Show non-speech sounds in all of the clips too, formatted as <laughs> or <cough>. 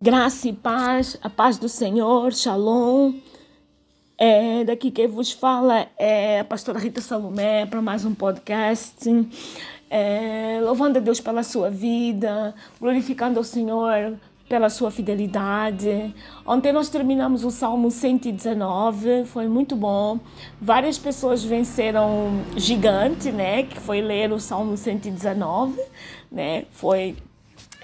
Graça e paz, a paz do Senhor, shalom. É, daqui quem vos fala é a pastora Rita Salomé para mais um podcast. É, louvando a Deus pela sua vida, glorificando o Senhor pela sua fidelidade. Ontem nós terminamos o Salmo 119, foi muito bom. Várias pessoas venceram gigante, né, que foi ler o Salmo 119, né? Foi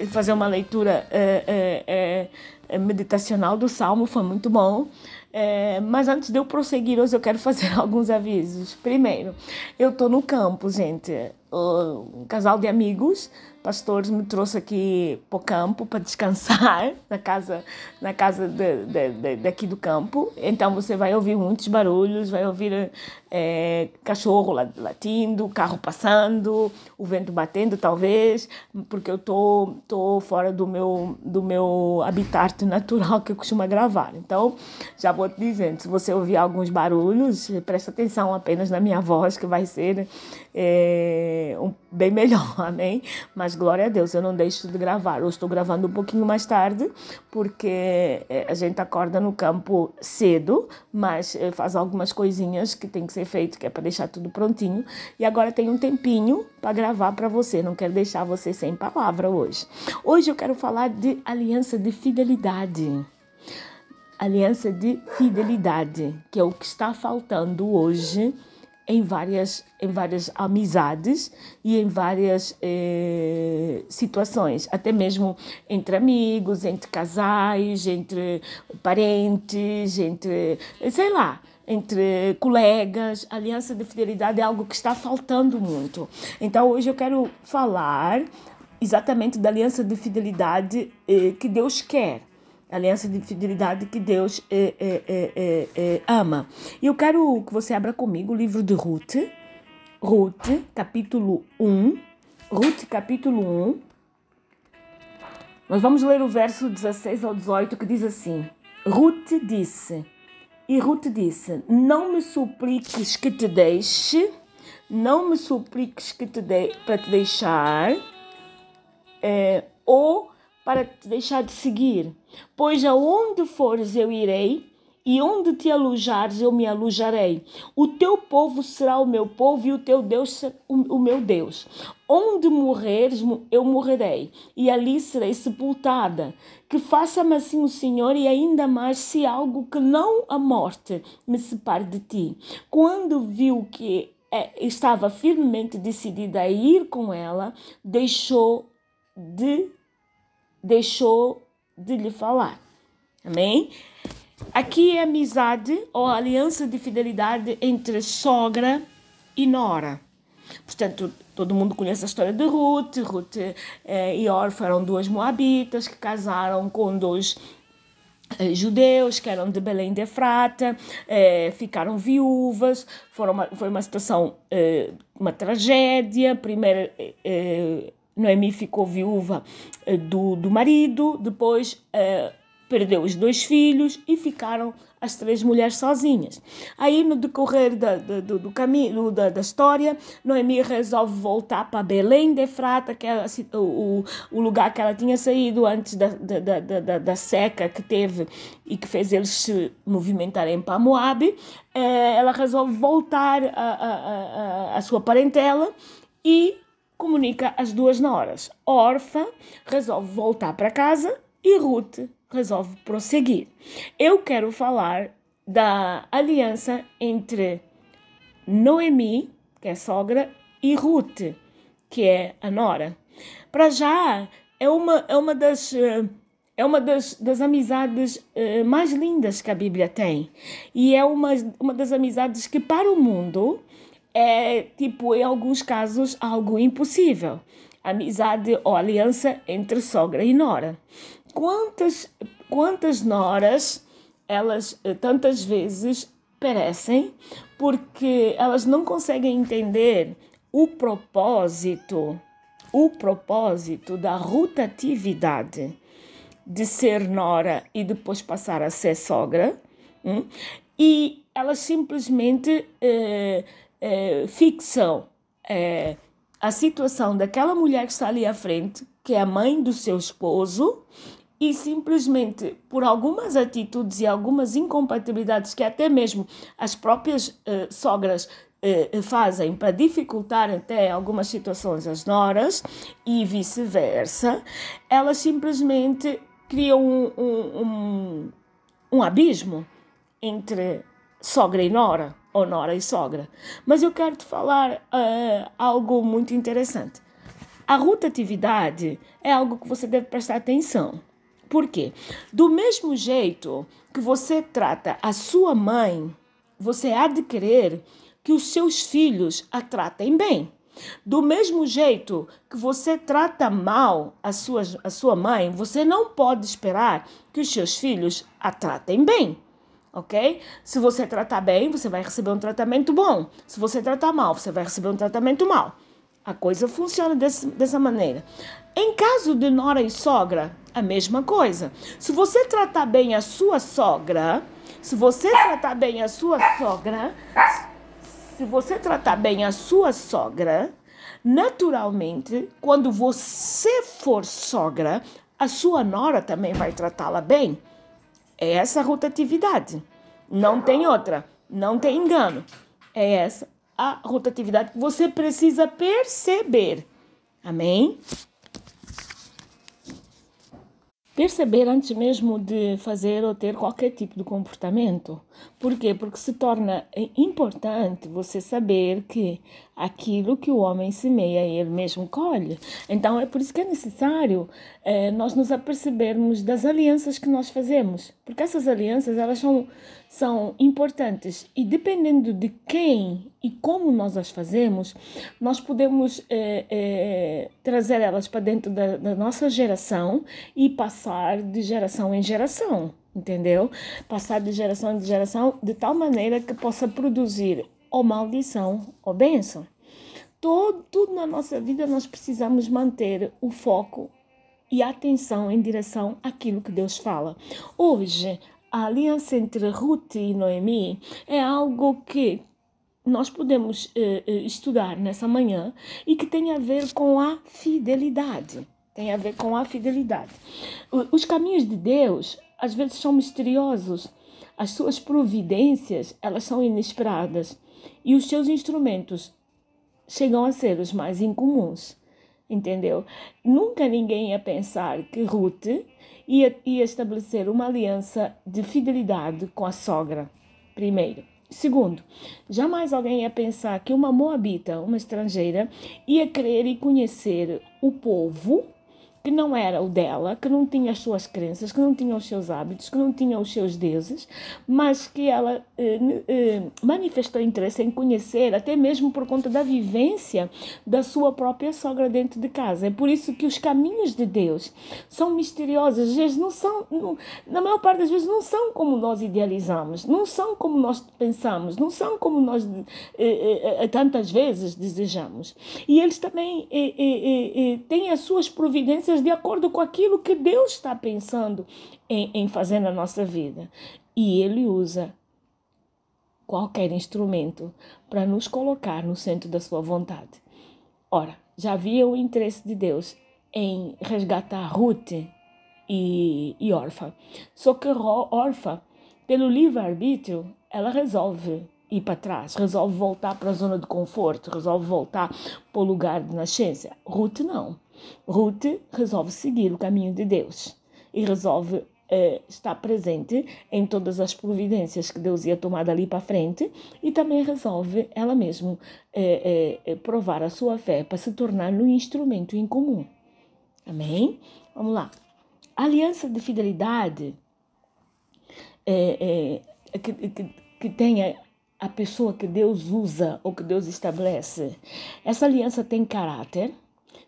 fazer uma leitura é, é, é, meditacional do Salmo, foi muito bom. É, mas antes de eu prosseguir hoje, eu quero fazer <laughs> alguns avisos. Primeiro, eu estou no campo, gente. Um casal de amigos pastores me trouxe aqui para o campo para descansar <laughs> na casa na casa de, de, de, daqui do campo então você vai ouvir muitos barulhos vai ouvir é, cachorro latindo carro passando o vento batendo talvez porque eu tô tô fora do meu do meu habitat natural que eu costumo gravar então já vou te dizendo se você ouvir alguns barulhos presta atenção apenas na minha voz que vai ser é, um, bem melhor <laughs> amém mas glória a Deus, eu não deixo de gravar. Eu estou gravando um pouquinho mais tarde, porque eh, a gente acorda no campo cedo, mas eh, faz algumas coisinhas que tem que ser feito, que é para deixar tudo prontinho. E agora tem um tempinho para gravar para você. Não quero deixar você sem palavra hoje. Hoje eu quero falar de aliança de fidelidade aliança de fidelidade, que é o que está faltando hoje em várias, em várias amizades e em várias eh, situações, até mesmo entre amigos, entre casais, entre parentes, entre, sei lá, entre colegas. Aliança de fidelidade é algo que está faltando muito. Então, hoje eu quero falar exatamente da aliança de fidelidade eh, que Deus quer aliança de fidelidade que Deus é, é, é, é, ama. E eu quero que você abra comigo o livro de Ruth, Ruth, capítulo 1. Ruth, capítulo 1. Nós vamos ler o verso 16 ao 18 que diz assim: Ruth disse, e Ruth disse: Não me supliques que te deixe, não me supliques que te de, para te deixar, é, ou para te deixar de seguir. Pois aonde fores eu irei, e onde te alojares eu me alojarei. O teu povo será o meu povo, e o teu Deus o meu Deus. Onde morreres, eu morrerei, e ali serei sepultada. Que faça-me assim o Senhor, e ainda mais se algo que não a morte me separe de ti. Quando viu que é, estava firmemente decidida a ir com ela, deixou de deixou de lhe falar. Amém? Aqui é amizade ou aliança de fidelidade entre sogra e nora. Portanto, todo mundo conhece a história de Ruth. Ruth eh, e Orfa eram duas moabitas que casaram com dois eh, judeus que eram de Belém de Efrata, eh, ficaram viúvas. Foram uma, foi uma situação, eh, uma tragédia. Primeiro eh, Noemi ficou viúva do, do marido, depois perdeu os dois filhos e ficaram as três mulheres sozinhas. Aí, no decorrer da, da, do, do, caminho da, da história, Noemi resolve voltar para Belém de Frata, que é o, o lugar que ela tinha saído antes da, da, da, da, seca que teve e que fez eles se movimentarem para Moab. Eh, ela resolve voltar a, a, a, a sua parentela e comunica as duas noras. Orfa resolve voltar para casa e Ruth resolve prosseguir. Eu quero falar da aliança entre Noemi, que é sogra, e Ruth, que é a nora. Para já, é uma, é uma das. Eh, é uma das, das amizades uh, mais lindas que a Bíblia tem. E é uma, uma das amizades que, para o mundo, é, tipo, em alguns casos, algo impossível. Amizade ou aliança entre sogra e nora. Quantas, quantas noras elas eh, tantas vezes perecem porque elas não conseguem entender o propósito, o propósito da rotatividade de ser nora e depois passar a ser sogra, hum? e elas simplesmente eh, é, fixam é, a situação daquela mulher que está ali à frente, que é a mãe do seu esposo, e simplesmente por algumas atitudes e algumas incompatibilidades que até mesmo as próprias uh, sogras uh, fazem para dificultar até algumas situações as noras e vice-versa, elas simplesmente criam um, um, um, um abismo entre sogra e nora, ou nora e sogra. Mas eu quero te falar uh, algo muito interessante. A rotatividade é algo que você deve prestar atenção. Por quê? Do mesmo jeito que você trata a sua mãe, você há de querer que os seus filhos a tratem bem. Do mesmo jeito que você trata mal a sua, a sua mãe, você não pode esperar que os seus filhos a tratem bem. Ok? Se você tratar bem, você vai receber um tratamento bom. Se você tratar mal, você vai receber um tratamento mal. A coisa funciona desse, dessa maneira. Em caso de nora e sogra, a mesma coisa. Se você tratar bem a sua sogra, se você tratar bem a sua sogra, se você tratar bem a sua sogra, naturalmente, quando você for sogra, a sua nora também vai tratá-la bem. É essa rotatividade. Não tem outra. Não tem engano. É essa a rotatividade que você precisa perceber. Amém? Perceber antes mesmo de fazer ou ter qualquer tipo de comportamento. Por quê? Porque se torna importante você saber que aquilo que o homem semeia, ele mesmo colhe. Então é por isso que é necessário é, nós nos apercebermos das alianças que nós fazemos. Porque essas alianças, elas são, são importantes. E dependendo de quem e como nós as fazemos, nós podemos é, é, trazer elas para dentro da, da nossa geração e passar de geração em geração entendeu? Passar de geração em geração de tal maneira que possa produzir ou maldição ou bênção. Todo, tudo na nossa vida nós precisamos manter o foco e a atenção em direção àquilo que Deus fala. Hoje, a aliança entre Ruth e Noemi é algo que nós podemos uh, estudar nessa manhã e que tem a ver com a fidelidade. Tem a ver com a fidelidade. Os caminhos de Deus às vezes são misteriosos. As suas providências, elas são inesperadas. E os seus instrumentos chegam a ser os mais incomuns. Entendeu? Nunca ninguém ia pensar que Ruth ia, ia estabelecer uma aliança de fidelidade com a sogra, primeiro. Segundo, jamais alguém ia pensar que uma moabita, uma estrangeira, ia querer e conhecer o povo que não era o dela, que não tinha as suas crenças, que não tinha os seus hábitos, que não tinha os seus deuses, mas que ela eh, eh, manifestou interesse em conhecer, até mesmo por conta da vivência da sua própria sogra dentro de casa. É por isso que os caminhos de Deus são misteriosos, às vezes não são, não, na maior parte das vezes não são como nós idealizamos, não são como nós pensamos, não são como nós eh, tantas vezes desejamos. E eles também têm as suas providências coisas de acordo com aquilo que Deus está pensando em, em fazer na nossa vida. E Ele usa qualquer instrumento para nos colocar no centro da sua vontade. Ora, já havia o interesse de Deus em resgatar Ruth e, e Orfa. Só que Orfa, pelo livre-arbítrio, ela resolve ir para trás, resolve voltar para a zona de conforto, resolve voltar para o lugar de nascença. Ruth não. Ruth resolve seguir o caminho de Deus e resolve eh, estar presente em todas as providências que Deus ia tomar dali para frente e também resolve ela mesma eh, eh, provar a sua fé para se tornar um instrumento em comum. Amém? Vamos lá. A aliança de fidelidade que, que, que tenha a pessoa que Deus usa ou que Deus estabelece. Essa aliança tem caráter,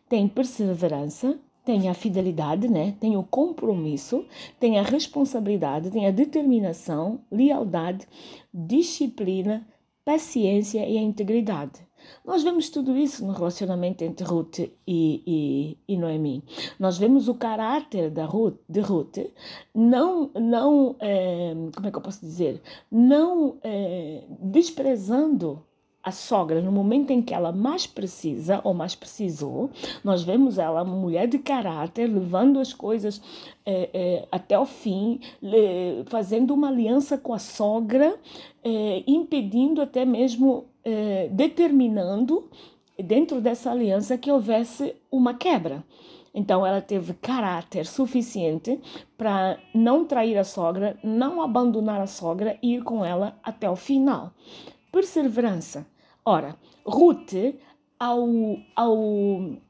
tem perseverança, tem a fidelidade, né? tem o compromisso, tem a responsabilidade, tem a determinação, lealdade, disciplina, paciência e a integridade. Nós vemos tudo isso no relacionamento entre Ruth e, e, e Noemi. Nós vemos o caráter da Ruth, de Ruth, não, não é, como é que eu posso dizer, não é, desprezando a sogra, no momento em que ela mais precisa ou mais precisou, nós vemos ela, uma mulher de caráter, levando as coisas é, é, até o fim, fazendo uma aliança com a sogra, é, impedindo até mesmo, determinando dentro dessa aliança que houvesse uma quebra. Então ela teve caráter suficiente para não trair a sogra, não abandonar a sogra e ir com ela até o final. Perseverança. Ora, Ruth, ao, ao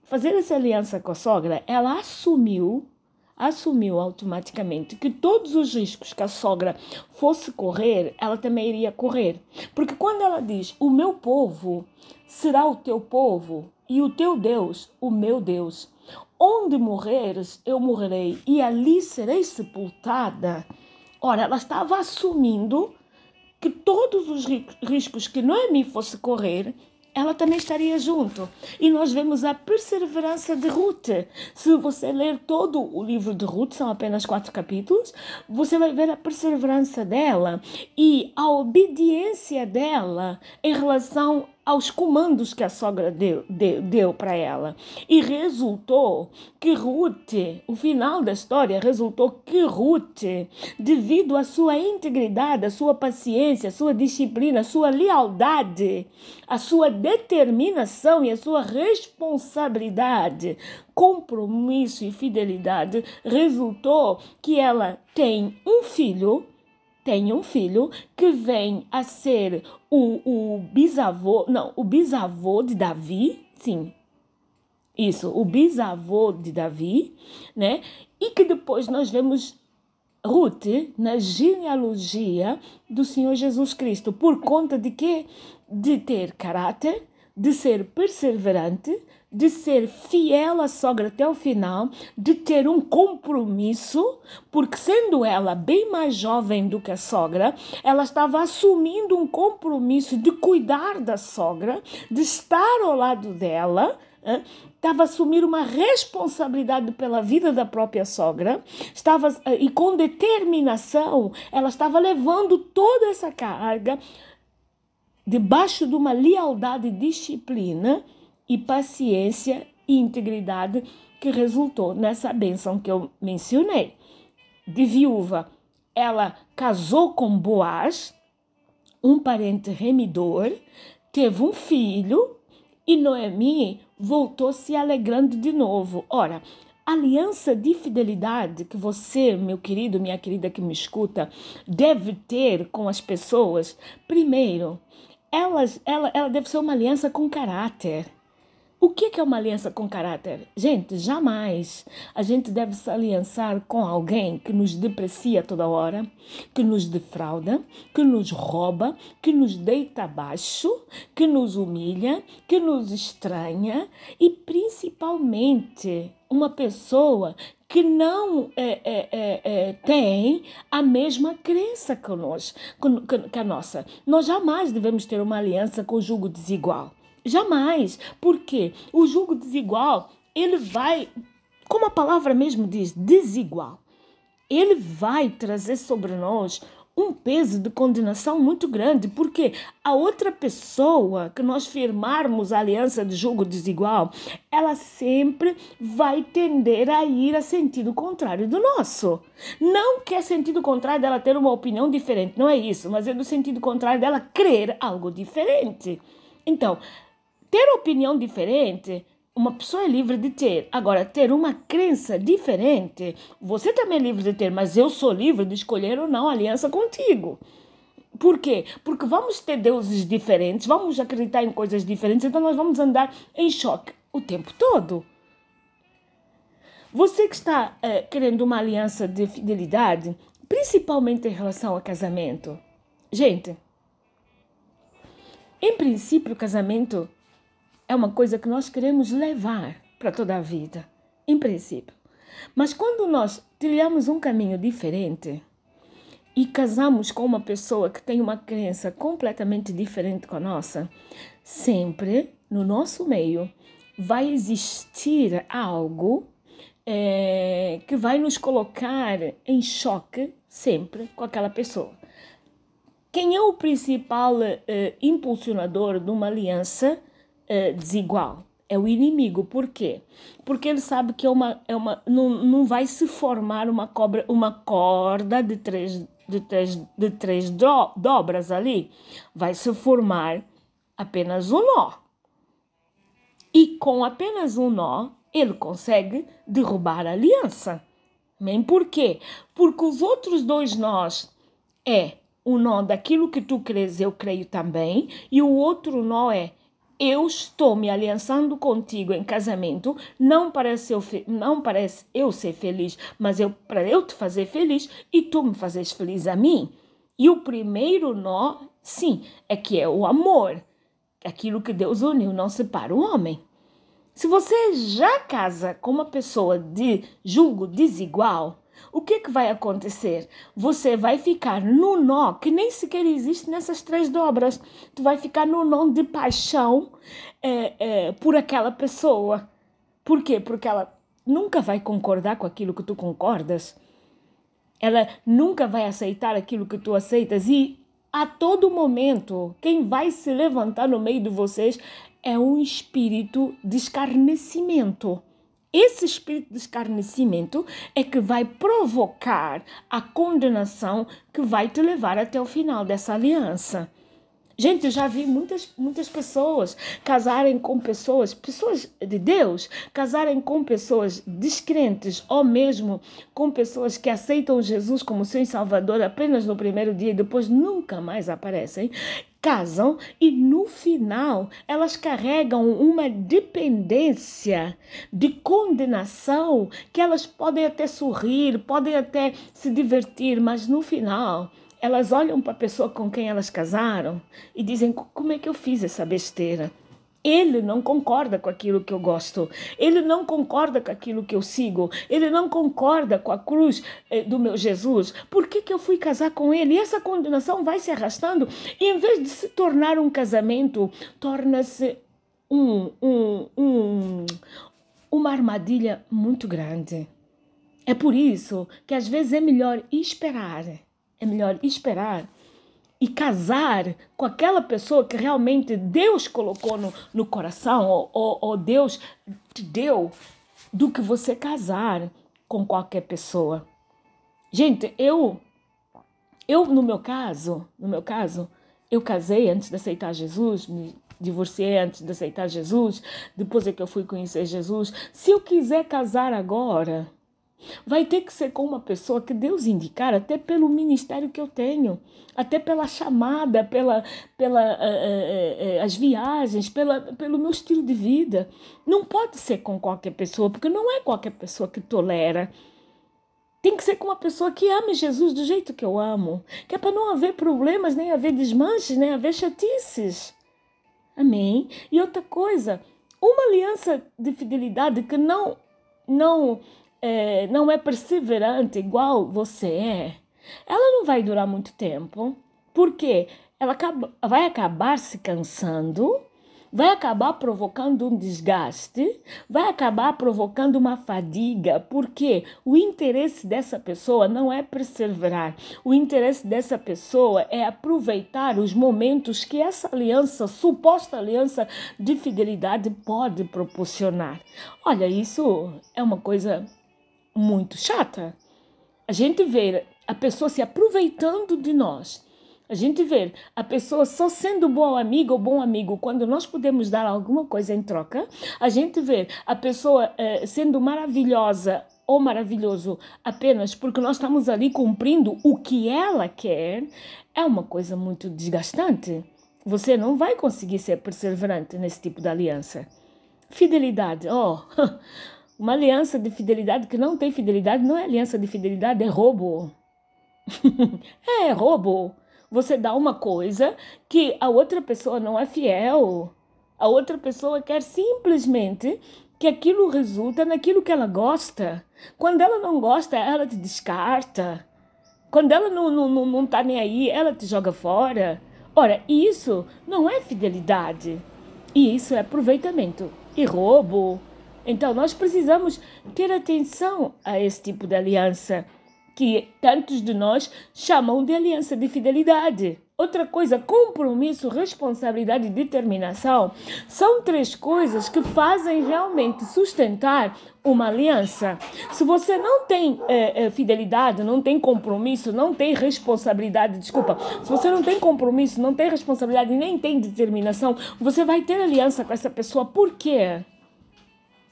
fazer essa aliança com a sogra, ela assumiu assumiu automaticamente que todos os riscos que a sogra fosse correr, ela também iria correr. Porque quando ela diz: "O meu povo será o teu povo e o teu Deus, o meu Deus, onde morreres, eu morrerei e ali serei sepultada". Ora, ela estava assumindo que todos os riscos que Noemi fosse correr, ela também estaria junto. E nós vemos a perseverança de Ruth. Se você ler todo o livro de Ruth, são apenas quatro capítulos, você vai ver a perseverança dela e a obediência dela em relação aos comandos que a sogra deu, deu, deu para ela. E resultou que Ruth, o final da história resultou que Ruth, devido à sua integridade, à sua paciência, à sua disciplina, à sua lealdade, à sua determinação e à sua responsabilidade, compromisso e fidelidade, resultou que ela tem um filho tem um filho que vem a ser o, o bisavô, não, o bisavô de Davi, sim, isso, o bisavô de Davi, né? E que depois nós vemos Ruth na genealogia do Senhor Jesus Cristo, por conta de quê? De ter caráter, de ser perseverante, de ser fiel à sogra até o final, de ter um compromisso, porque sendo ela bem mais jovem do que a sogra, ela estava assumindo um compromisso de cuidar da sogra, de estar ao lado dela, estava a assumir uma responsabilidade pela vida da própria sogra, estava e com determinação, ela estava levando toda essa carga debaixo de uma lealdade e disciplina e paciência e integridade que resultou nessa bênção que eu mencionei. De viúva, ela casou com Boaz, um parente remidor, teve um filho e Noemi voltou se alegrando de novo. Ora, aliança de fidelidade que você, meu querido, minha querida que me escuta, deve ter com as pessoas, primeiro, elas, ela, ela deve ser uma aliança com caráter. O que é uma aliança com caráter? Gente, jamais a gente deve se aliançar com alguém que nos deprecia toda hora, que nos defrauda, que nos rouba, que nos deita abaixo, que nos humilha, que nos estranha e principalmente uma pessoa que não é, é, é, é tem a mesma crença que, nós, que a nossa. Nós jamais devemos ter uma aliança com o jugo desigual. Jamais. Porque o julgo desigual, ele vai, como a palavra mesmo diz, desigual. Ele vai trazer sobre nós um peso de condenação muito grande, porque a outra pessoa que nós firmarmos a aliança de julgo desigual, ela sempre vai tender a ir a sentido contrário do nosso. Não que é sentido contrário dela ter uma opinião diferente, não é isso, mas é do sentido contrário dela crer algo diferente. Então, ter opinião diferente, uma pessoa é livre de ter. Agora, ter uma crença diferente, você também é livre de ter, mas eu sou livre de escolher ou não aliança contigo. Por quê? Porque vamos ter deuses diferentes, vamos acreditar em coisas diferentes, então nós vamos andar em choque o tempo todo. Você que está é, querendo uma aliança de fidelidade, principalmente em relação ao casamento, gente, em princípio, o casamento é uma coisa que nós queremos levar para toda a vida, em princípio. Mas quando nós trilhamos um caminho diferente e casamos com uma pessoa que tem uma crença completamente diferente com a nossa, sempre no nosso meio vai existir algo é, que vai nos colocar em choque sempre com aquela pessoa Quem é o principal uh, impulsionador de uma aliança uh, desigual? É o inimigo. Por quê? Porque ele sabe que é uma, é uma, não, não vai se formar uma, cobra, uma corda de três, de três, de três do, dobras ali. Vai se formar apenas um nó. E com apenas um nó, ele consegue derrubar a aliança. Nem por quê? Porque os outros dois nós é o nó daquilo que tu crês, eu creio também, e o outro nó é eu estou me aliançando contigo em casamento, não parece eu, não parece eu ser feliz, mas eu para eu te fazer feliz e tu me fazes feliz a mim. E o primeiro nó, sim, é que é o amor. Aquilo que Deus uniu não separa o homem. Se você já casa com uma pessoa de julgo desigual, o que, que vai acontecer? Você vai ficar no nó que nem sequer existe nessas três dobras. Tu vai ficar no nó de paixão é, é, por aquela pessoa. Por quê? Porque ela nunca vai concordar com aquilo que tu concordas. Ela nunca vai aceitar aquilo que tu aceitas. E a todo momento, quem vai se levantar no meio de vocês é um espírito de escarnecimento. Esse espírito de escarnecimento é que vai provocar a condenação que vai te levar até o final dessa aliança. Gente, eu já vi muitas, muitas pessoas casarem com pessoas, pessoas de Deus, casarem com pessoas descrentes ou mesmo com pessoas que aceitam Jesus como seu Salvador apenas no primeiro dia e depois nunca mais aparecem casam e no final elas carregam uma dependência de condenação que elas podem até sorrir, podem até se divertir, mas no final elas olham para a pessoa com quem elas casaram e dizem: como é que eu fiz essa besteira? Ele não concorda com aquilo que eu gosto, ele não concorda com aquilo que eu sigo, ele não concorda com a cruz eh, do meu Jesus. Por que, que eu fui casar com ele? E essa condenação vai se arrastando e, em vez de se tornar um casamento, torna-se um, um, um, uma armadilha muito grande. É por isso que às vezes é melhor esperar é melhor esperar e casar com aquela pessoa que realmente Deus colocou no, no coração ou, ou, ou Deus te deu do que você casar com qualquer pessoa. Gente, eu eu no meu caso, no meu caso, eu casei antes de aceitar Jesus, me divorciei antes de aceitar Jesus, depois é que eu fui conhecer Jesus. Se eu quiser casar agora, Vai ter que ser com uma pessoa que Deus indicar, até pelo ministério que eu tenho, até pela chamada, pela, pela uh, uh, uh, as viagens, pela, pelo meu estilo de vida. Não pode ser com qualquer pessoa, porque não é qualquer pessoa que tolera. Tem que ser com uma pessoa que ame Jesus do jeito que eu amo, que é para não haver problemas, nem haver desmanches, nem haver chatices. Amém? E outra coisa, uma aliança de fidelidade que não não é, não é perseverante igual você é, ela não vai durar muito tempo, porque ela acaba, vai acabar se cansando, vai acabar provocando um desgaste, vai acabar provocando uma fadiga, porque o interesse dessa pessoa não é perseverar, o interesse dessa pessoa é aproveitar os momentos que essa aliança, suposta aliança de fidelidade, pode proporcionar. Olha, isso é uma coisa muito chata. A gente vê a pessoa se aproveitando de nós. A gente vê a pessoa só sendo boa amiga ou bom amigo quando nós podemos dar alguma coisa em troca. A gente vê a pessoa eh, sendo maravilhosa ou maravilhoso apenas porque nós estamos ali cumprindo o que ela quer. É uma coisa muito desgastante. Você não vai conseguir ser perseverante nesse tipo de aliança. Fidelidade, oh, <laughs> Uma aliança de fidelidade que não tem fidelidade não é aliança de fidelidade, é roubo. <laughs> é roubo. Você dá uma coisa que a outra pessoa não é fiel. A outra pessoa quer simplesmente que aquilo resulta naquilo que ela gosta. Quando ela não gosta, ela te descarta. Quando ela não, não, não, não tá nem aí, ela te joga fora. Ora, isso não é fidelidade. E isso é aproveitamento e roubo. Então, nós precisamos ter atenção a esse tipo de aliança que tantos de nós chamam de aliança de fidelidade. Outra coisa, compromisso, responsabilidade e determinação são três coisas que fazem realmente sustentar uma aliança. Se você não tem é, fidelidade, não tem compromisso, não tem responsabilidade, desculpa, se você não tem compromisso, não tem responsabilidade nem tem determinação, você vai ter aliança com essa pessoa. Por quê?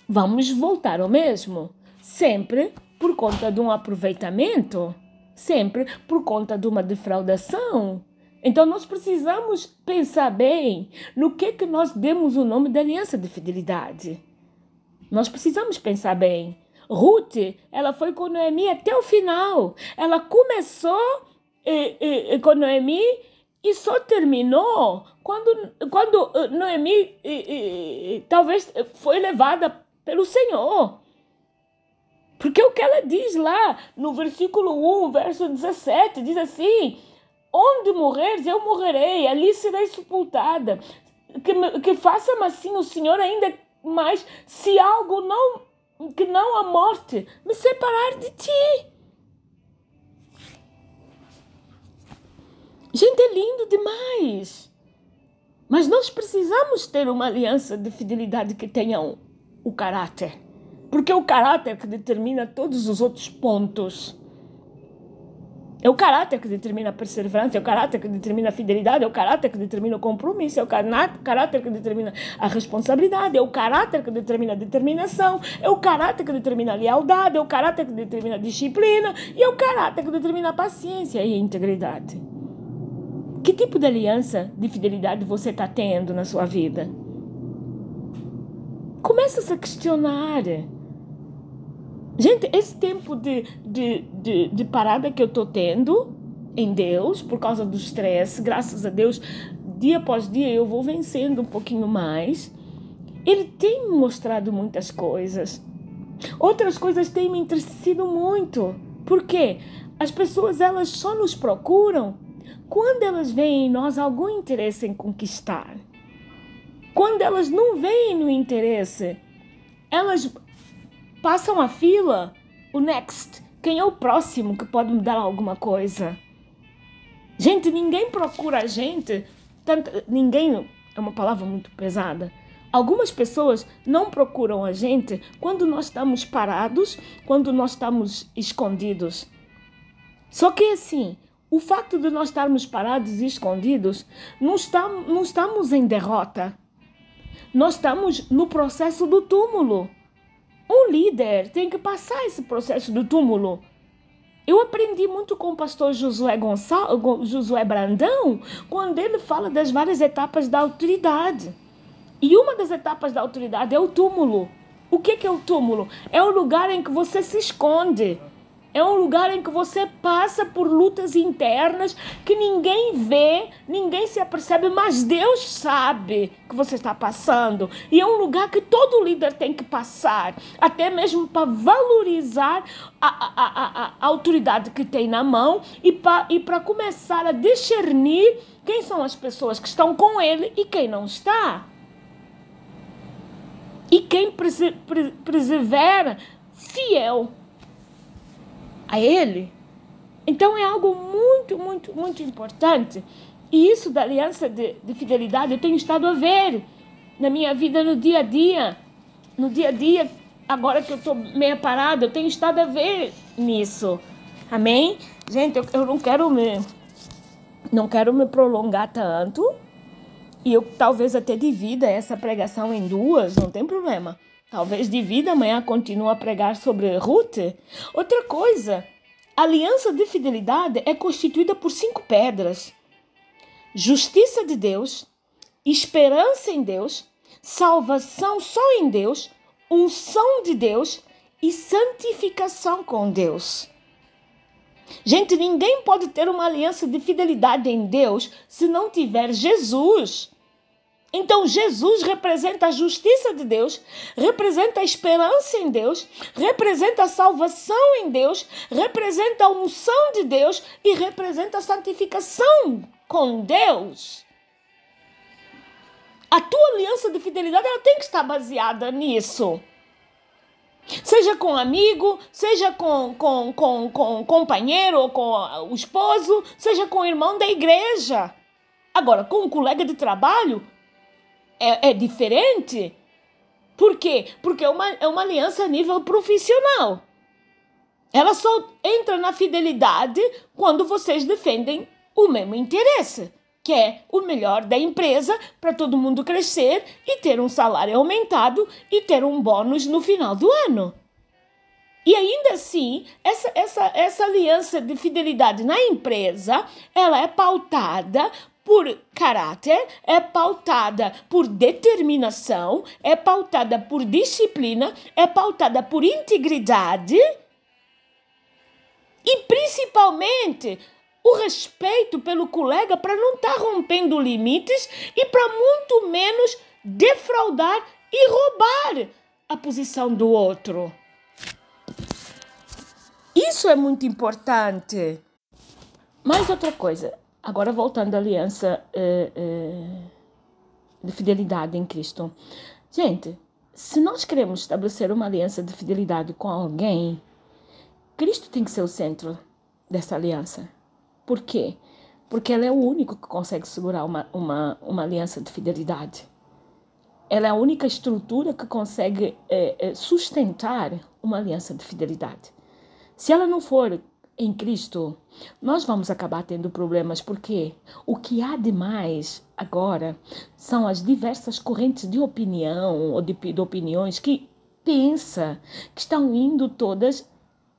Vamos voltar ao mesmo. Sempre por conta de um aproveitamento, sempre por conta de uma defraudação. Então nós precisamos pensar bem no que que nós demos o nome da aliança de fidelidade. Nós precisamos pensar bem. Ruth, ela foi com Noemi até o final. Ela começou eh, eh, com Noemi e só terminou quando, quando eh, Noemi eh, talvez foi levada pelo Senhor. Porque o que ela diz lá no versículo 1, verso 17, diz assim: Onde morreres, eu morrerei, ali serei sepultada. Que, que faça-me assim o Senhor ainda mais, se algo não, que não a morte, me separar de ti. Gente, é lindo demais. Mas nós precisamos ter uma aliança de fidelidade que tenha o, o caráter. Porque é o caráter que determina todos os outros pontos. É o caráter que determina a perseverança, é o caráter que determina a fidelidade, é o caráter que determina o compromisso, é o caráter que determina a responsabilidade, é o caráter que determina a determinação, é o caráter que determina a lealdade, é o caráter que determina a disciplina e é o caráter que determina a paciência e a integridade. Que tipo de aliança de fidelidade você está tendo na sua vida? Começa a questionar. Gente, esse tempo de, de, de, de parada que eu estou tendo em Deus, por causa do estresse, graças a Deus, dia após dia eu vou vencendo um pouquinho mais. Ele tem me mostrado muitas coisas. Outras coisas têm me entristecido muito. Por quê? As pessoas elas só nos procuram quando elas veem em nós algum interesse em conquistar. Quando elas não veem no interesse, elas passam a fila, o next. Quem é o próximo que pode me dar alguma coisa? Gente, ninguém procura a gente. Tanto, ninguém é uma palavra muito pesada. Algumas pessoas não procuram a gente quando nós estamos parados, quando nós estamos escondidos. Só que assim, o fato de nós estarmos parados e escondidos, não, está, não estamos em derrota. Nós estamos no processo do túmulo. Um líder tem que passar esse processo do túmulo. Eu aprendi muito com o pastor Josué, Gonçalo, Josué Brandão quando ele fala das várias etapas da autoridade. E uma das etapas da autoridade é o túmulo. O que é o túmulo? É o lugar em que você se esconde é um lugar em que você passa por lutas internas que ninguém vê, ninguém se apercebe, mas Deus sabe que você está passando. E é um lugar que todo líder tem que passar, até mesmo para valorizar a, a, a, a, autoridade que tem na mão e para e começar a discernir quem são as pessoas que estão com ele e quem não está. E quem persevera fiel a Ele. Então é algo muito, muito, muito importante. E isso da aliança de, de fidelidade eu tenho estado a ver na minha vida no dia a dia. No dia a dia, agora que eu estou meio parada, eu tenho estado a ver nisso. Amém? Gente, eu, eu não quero me não quero me prolongar tanto. E eu talvez até divida essa pregação em duas, não tem problema. Talvez divida, amanhã continue a pregar sobre Ruth. Outra coisa, a aliança de fidelidade é constituída por cinco pedras: justiça de Deus, esperança em Deus, salvação só em Deus, unção de Deus e santificação com Deus. Gente, ninguém pode ter uma aliança de fidelidade em Deus se não tiver Jesus. Então, Jesus representa a justiça de Deus, representa a esperança em Deus, representa a salvação em Deus, representa a unção de Deus e representa a santificação com Deus. A tua aliança de fidelidade ela tem que estar baseada nisso. Seja com amigo, seja com, com, com, com companheiro ou com o esposo, seja com o irmão da igreja. Agora, com um colega de trabalho, é, é diferente. Por quê? Porque é uma, é uma aliança a nível profissional. Ela só entra na fidelidade quando vocês defendem o mesmo interesse, que é o melhor da empresa para todo mundo crescer e ter um salário aumentado e ter um bônus no final do ano. E ainda assim, essa, essa, essa aliança de fidelidade na empresa, ela é pautada por caráter, é pautada por determinação, é pautada por disciplina, é pautada por integridade e principalmente o respeito pelo colega para não estar tá rompendo limites e para muito menos defraudar e roubar a posição do outro. Isso é muito importante. Mais outra coisa, Agora, voltando à aliança uh, uh, de fidelidade em Cristo. Gente, se nós queremos estabelecer uma aliança de fidelidade com alguém, Cristo tem que ser o centro dessa aliança. Por quê? Porque ele é o único que consegue segurar uma, uma, uma aliança de fidelidade. Ela é a única estrutura que consegue é, sustentar uma aliança de fidelidade. Se ela não for em Cristo, nós vamos acabar tendo problemas porque o que há de mais agora são as diversas correntes de opinião ou de, de opiniões que pensa que estão indo todas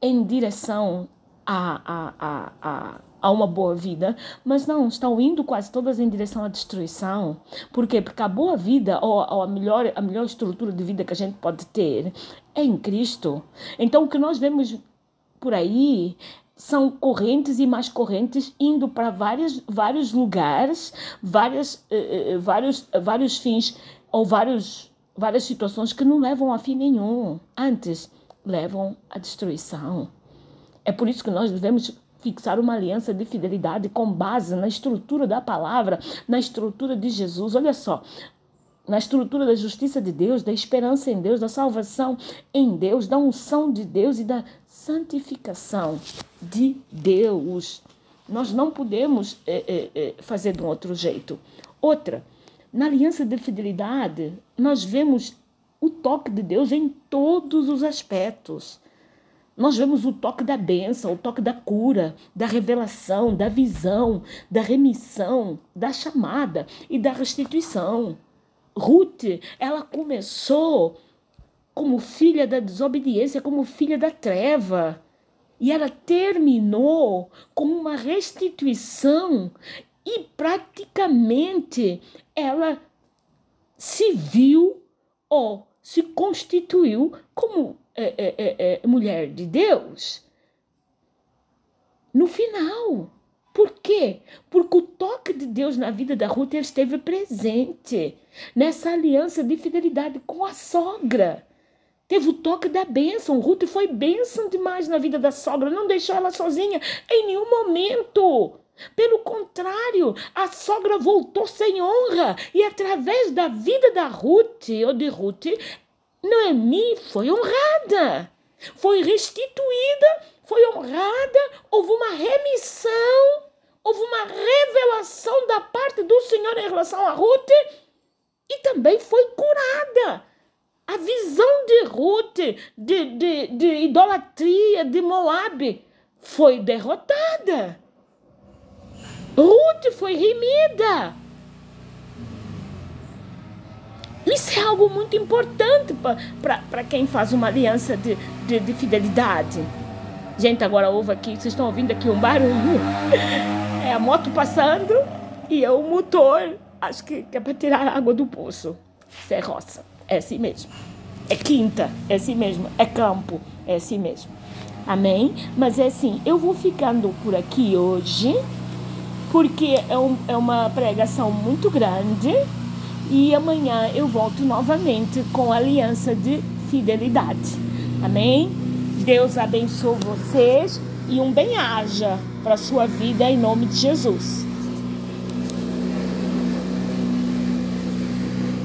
em direção a, a, a, a, uma boa vida, mas não, estão indo quase todas em direção à destruição. Por quê? Porque a boa vida ou, ou a, melhor, a melhor estrutura de vida que a gente pode ter é em Cristo. Então o que nós vemos por aí são correntes e mais correntes indo para vários, vários lugares, várias, uh, vários, vários fins ou vários, várias situações que não levam a fim nenhum. Antes, levam à destruição. É por isso que nós devemos fixar uma aliança de fidelidade com base na estrutura da palavra, na estrutura de Jesus. Olha só, na estrutura da justiça de Deus, da esperança em Deus, da salvação em Deus, da unção de Deus e da santificação de Deus. Nós não podemos é, é, fazer de um outro jeito. Outra, na aliança de fidelidade, nós vemos o toque de Deus em todos os aspectos. Nós vemos o toque da bênção, o toque da cura, da revelação, da visão, da remissão, da chamada e da restituição. Ruth, ela começou como filha da desobediência, como filha da treva. E ela terminou com uma restituição e praticamente ela se viu ou se constituiu como é, é, é, é mulher de Deus. No final. Por quê? Porque o toque de Deus na vida da Ruth esteve presente nessa aliança de fidelidade com a sogra. Teve o toque da bênção. Ruth foi bênção demais na vida da sogra. Não deixou ela sozinha em nenhum momento. Pelo contrário, a sogra voltou sem honra e através da vida da Ruth ou de Ruth, Noemi foi honrada, foi restituída, foi honrada, houve uma remissão, houve uma revelação da parte do Senhor em relação a Ruth e também foi curada. A visão de Ruth, de, de, de idolatria de Moab, foi derrotada. Ruth foi remida. Isso é algo muito importante para quem faz uma aliança de, de, de, fidelidade. Gente, agora ouve aqui, vocês estão ouvindo aqui um barulho. É a moto passando e é o motor. Acho que, é para tirar a água do poço. Isso é roça. É assim mesmo. É quinta, é assim mesmo. É campo, é assim mesmo. Amém? Mas é assim, eu vou ficando por aqui hoje, porque é, um, é uma pregação muito grande. E amanhã eu volto novamente com a aliança de fidelidade. Amém? Deus abençoe vocês e um bem-aja para a sua vida em nome de Jesus.